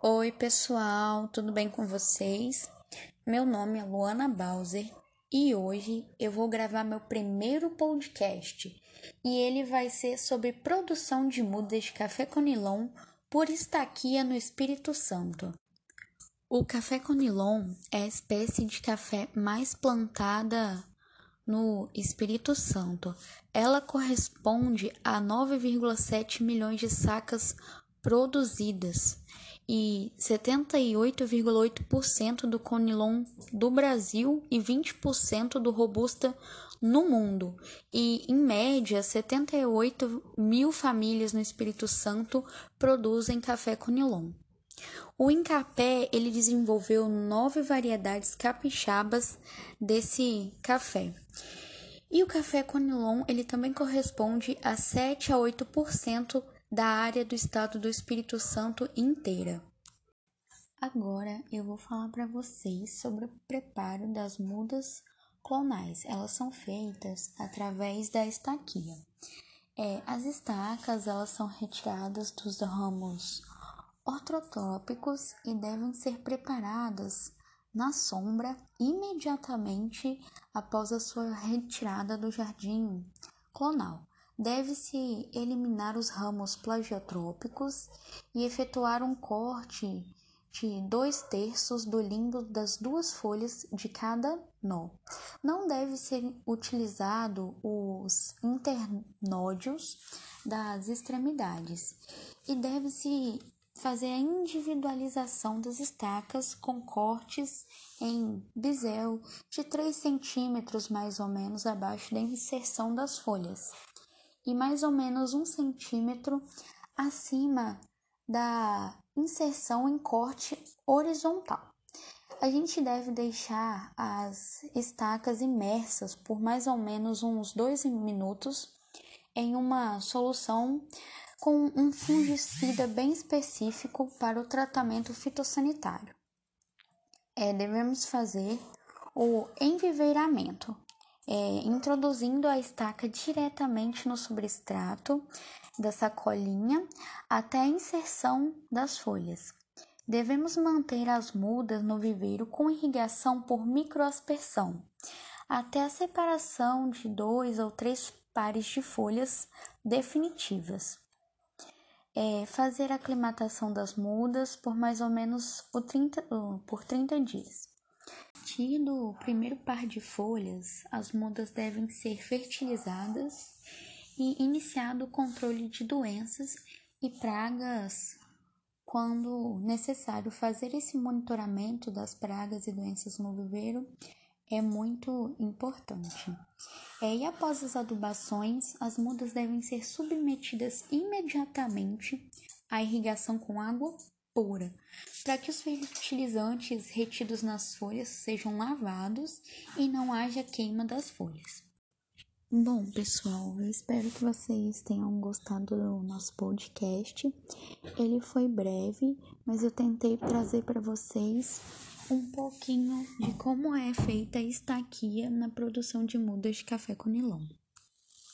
Oi, pessoal, tudo bem com vocês? Meu nome é Luana Bowser e hoje eu vou gravar meu primeiro podcast e ele vai ser sobre produção de mudas de café conilon por estaquia no Espírito Santo. O café conilon é a espécie de café mais plantada no Espírito Santo. Ela corresponde a 9,7 milhões de sacas produzidas e 78,8% do conilon do Brasil e 20% do robusta no mundo. E, em média, 78 mil famílias no Espírito Santo produzem café conilon. O Incapé ele desenvolveu nove variedades capixabas desse café. E o café conilon ele também corresponde a 7 a 8% da área do estado do Espírito Santo inteira. Agora eu vou falar para vocês sobre o preparo das mudas clonais. Elas são feitas através da estaquia. É, as estacas elas são retiradas dos ramos ortotrópicos e devem ser preparadas na sombra imediatamente após a sua retirada do jardim clonal. Deve-se eliminar os ramos plagiotrópicos e efetuar um corte de dois terços do limbo das duas folhas de cada nó. Não deve ser utilizado os internódios das extremidades e deve-se fazer a individualização das estacas com cortes em bisel de 3 centímetros mais ou menos abaixo da inserção das folhas e mais ou menos um centímetro acima da inserção em corte horizontal. A gente deve deixar as estacas imersas por mais ou menos uns dois minutos em uma solução com um fungicida bem específico para o tratamento fitossanitário. É, devemos fazer o enviveiramento, é, introduzindo a estaca diretamente no substrato da sacolinha até a inserção das folhas. Devemos manter as mudas no viveiro com irrigação por microaspersão, até a separação de dois ou três pares de folhas definitivas é fazer a aclimatação das mudas por mais ou menos o 30, por 30 dias. Tido o primeiro par de folhas, as mudas devem ser fertilizadas e iniciado o controle de doenças e pragas quando necessário fazer esse monitoramento das pragas e doenças no viveiro é muito importante. É, e após as adubações, as mudas devem ser submetidas imediatamente à irrigação com água pura, para que os fertilizantes retidos nas folhas sejam lavados e não haja queima das folhas. Bom, pessoal, eu espero que vocês tenham gostado do nosso podcast. Ele foi breve, mas eu tentei trazer para vocês um pouquinho de como é feita a estaquia na produção de mudas de café com nilon.